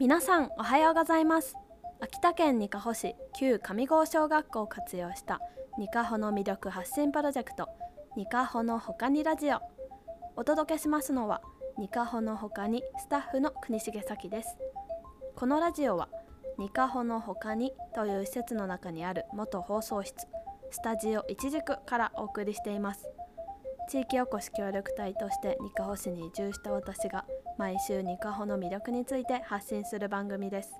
皆さんおはようございます。秋田県にかほ市旧上郷小学校を活用したにかほの魅力発信プロジェクトにかほのほかにラジオ。お届けしますのはにかほのほかにスタッフの国重咲です。このラジオはにかほのほかにという施設の中にある元放送室スタジオ一軸からお送りしています。地域おこし協力隊としてにかほ市に移住した私が毎週にかほの魅力について発信する番組です。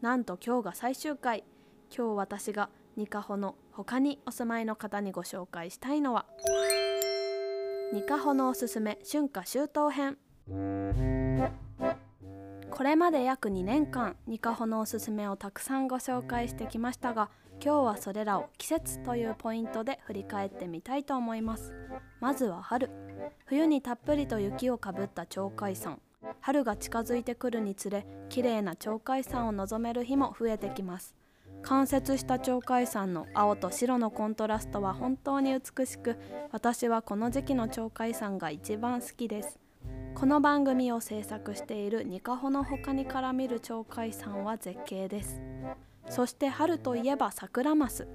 なんと今日が最終回。今日私がにかほの他にお住まいの方にご紹介したいのは。にかほのおすすめ春夏秋冬編。これまで約2年間にかほのおすすめをたくさんご紹介してきましたが今日はそれらを季節というポイントで振り返ってみたいと思います。まずは春。冬にたっぷりと雪をかぶった鳥海山。春が近づいてくるにつれ綺麗な鳥海山を望める日も増えてきます。冠雪した鳥海山の青と白のコントラストは本当に美しく私はこの時期の鳥海山が一番好きです。この番組を制作しているニカホの他にから見る鳥海山は絶景です。そして春といえば桜マス。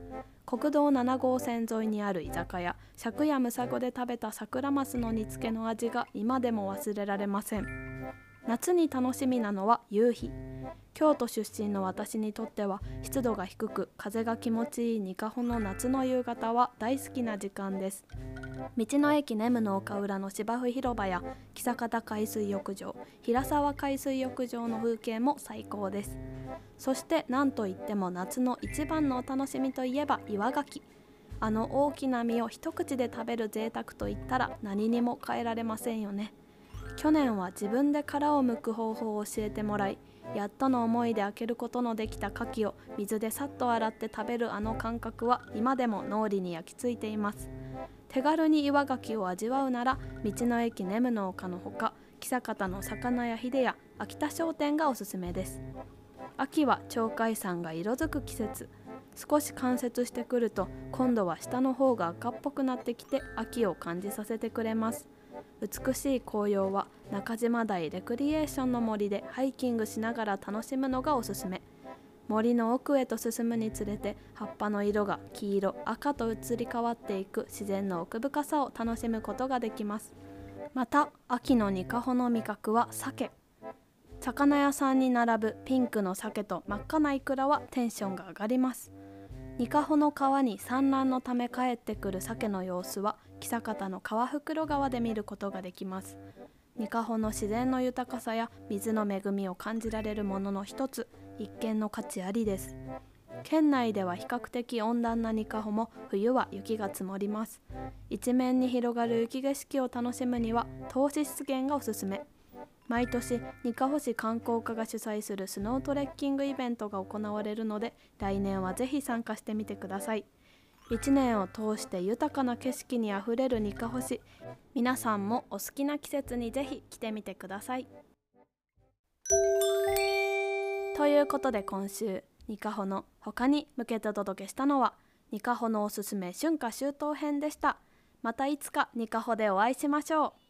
国道7号線沿いにある居酒屋借家むさごで食べた桜マスの煮付けの味が今でも忘れられません。夏に楽しみなのは夕日。京都出身の私にとっては湿度が低く風が気持ちいいニカホの夏の夕方は大好きな時間です。道の駅ネムの丘裏の芝生広場や久方海水浴場平沢海水浴場の風景も最高です。そして何といっても夏の一番のお楽しみといえば岩牡蠣あの大きな実を一口で食べる贅沢といったら何にも変えられませんよね。去年は自分で殻を剥く方法を教えてもらいやっとの思いで開けることのできた牡蠣を水でさっと洗って食べるあの感覚は今でも脳裏に焼き付いています。手軽に岩牡蠣を味わうなら道の駅ネムの丘のほか久方の魚屋秀や秋田商店がおすすめです。秋は鳥海山が色づく季節。少し冠雪してくると今度は下の方が赤っぽくなってきて秋を感じさせてくれます。美しい紅葉は中島台レクリエーションの森でハイキングしながら楽しむのがおすすめ。森の奥へと進むにつれて葉っぱの色が黄色赤と移り変わっていく自然の奥深さを楽しむことができます。また秋のニカホの味覚は鮭。魚屋さんに並ぶピンクの鮭と真っ赤なイクラはテンションが上がります。ニカホの川に産卵のため帰ってくる鮭の様子は久方の川袋川で見ることができます。ニカホの自然の豊かさや水の恵みを感じられるものの一つ一見の価値ありです。県内では比較的温暖なニカホも冬は雪が積もります。一面に広がる雪景色を楽しむには投資湿原がおすすめ。毎年にかほ市観光課が主催するスノートレッキングイベントが行われるので来年はぜひ参加してみてください。1年を通して豊かな景色にあふれるにかほ市皆さんもお好きな季節にぜひ来てみてください。ということで今週にかほの他に向けてお届けしたのはにかほのおすすめ春夏秋冬編でした。またいつかにかほでお会いしましょう。